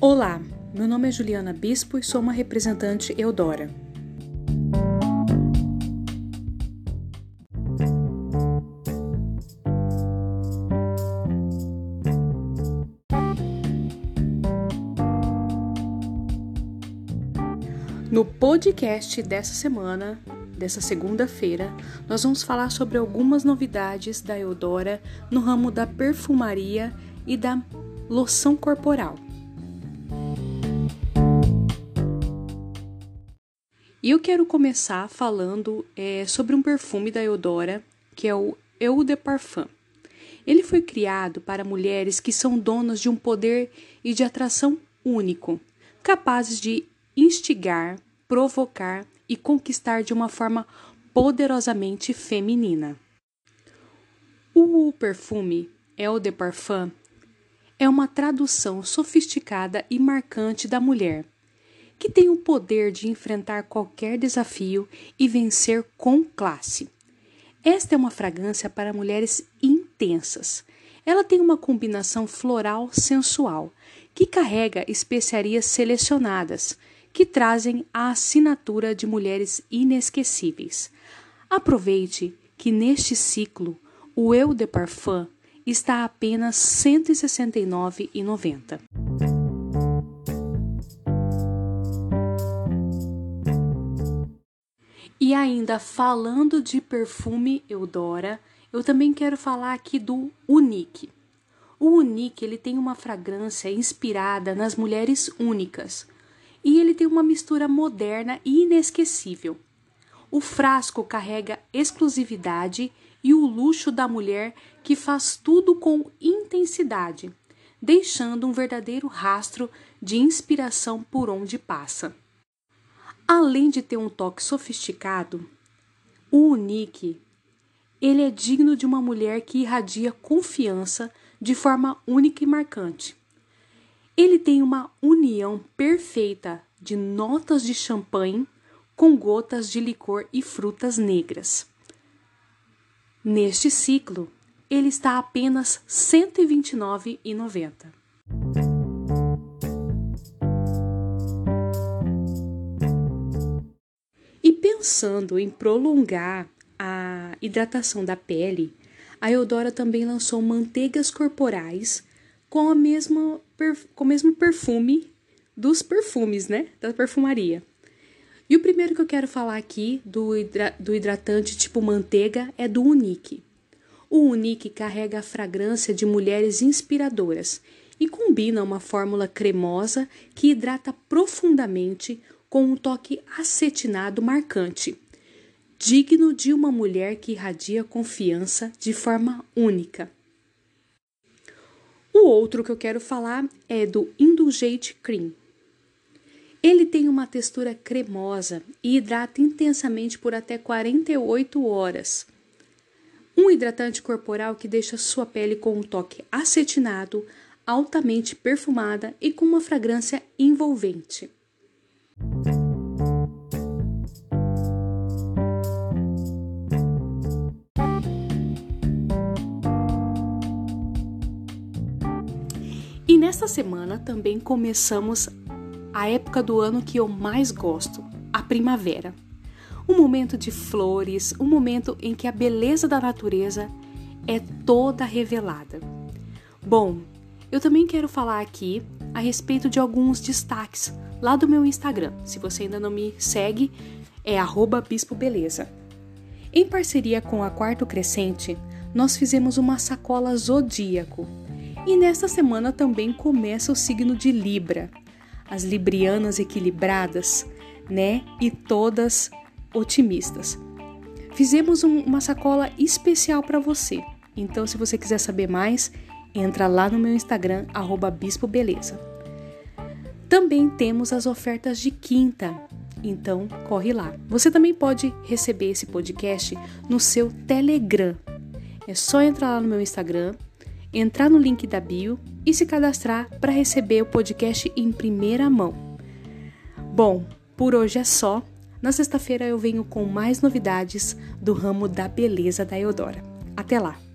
Olá, meu nome é Juliana Bispo e sou uma representante Eudora. No podcast dessa semana, dessa segunda-feira, nós vamos falar sobre algumas novidades da Eudora no ramo da perfumaria e da loção corporal. E eu quero começar falando é, sobre um perfume da Eudora, que é o Eau de Parfum. Ele foi criado para mulheres que são donas de um poder e de atração único, capazes de instigar, provocar e conquistar de uma forma poderosamente feminina. O perfume Eau de Parfum é uma tradução sofisticada e marcante da mulher que tem o poder de enfrentar qualquer desafio e vencer com classe. Esta é uma fragrância para mulheres intensas. Ela tem uma combinação floral sensual, que carrega especiarias selecionadas, que trazem a assinatura de mulheres inesquecíveis. Aproveite que neste ciclo o Eu de Parfum está a apenas R$ 169,90. Ainda falando de perfume Eudora, eu também quero falar aqui do Unique. O Unique ele tem uma fragrância inspirada nas mulheres únicas e ele tem uma mistura moderna e inesquecível. O frasco carrega exclusividade e o luxo da mulher que faz tudo com intensidade, deixando um verdadeiro rastro de inspiração por onde passa. Além de ter um toque sofisticado, o Unique ele é digno de uma mulher que irradia confiança de forma única e marcante. Ele tem uma união perfeita de notas de champanhe com gotas de licor e frutas negras. Neste ciclo, ele está a apenas R$ 129,90. Pensando em prolongar a hidratação da pele, a Eudora também lançou manteigas corporais com, a mesma, com o mesmo perfume dos perfumes, né? Da perfumaria. E o primeiro que eu quero falar aqui do, hidra do hidratante tipo manteiga é do Unique. O Unique carrega a fragrância de mulheres inspiradoras e combina uma fórmula cremosa que hidrata profundamente com um toque acetinado marcante, digno de uma mulher que irradia confiança de forma única. O outro que eu quero falar é do Indulgente Cream. Ele tem uma textura cremosa e hidrata intensamente por até 48 horas. Um hidratante corporal que deixa sua pele com um toque acetinado, altamente perfumada e com uma fragrância envolvente. E nesta semana também começamos a época do ano que eu mais gosto, a primavera. Um momento de flores, um momento em que a beleza da natureza é toda revelada. Bom, eu também quero falar aqui a respeito de alguns destaques lá do meu Instagram. Se você ainda não me segue, é bispobeleza. Em parceria com a Quarto Crescente, nós fizemos uma sacola zodíaco. E nesta semana também começa o signo de Libra. As librianas equilibradas, né? E todas otimistas. Fizemos um, uma sacola especial para você. Então, se você quiser saber mais, entra lá no meu Instagram, bispobeleza. Também temos as ofertas de quinta, então corre lá. Você também pode receber esse podcast no seu Telegram. É só entrar lá no meu Instagram, entrar no link da bio e se cadastrar para receber o podcast em primeira mão. Bom, por hoje é só. Na sexta-feira eu venho com mais novidades do ramo da beleza da Eudora. Até lá!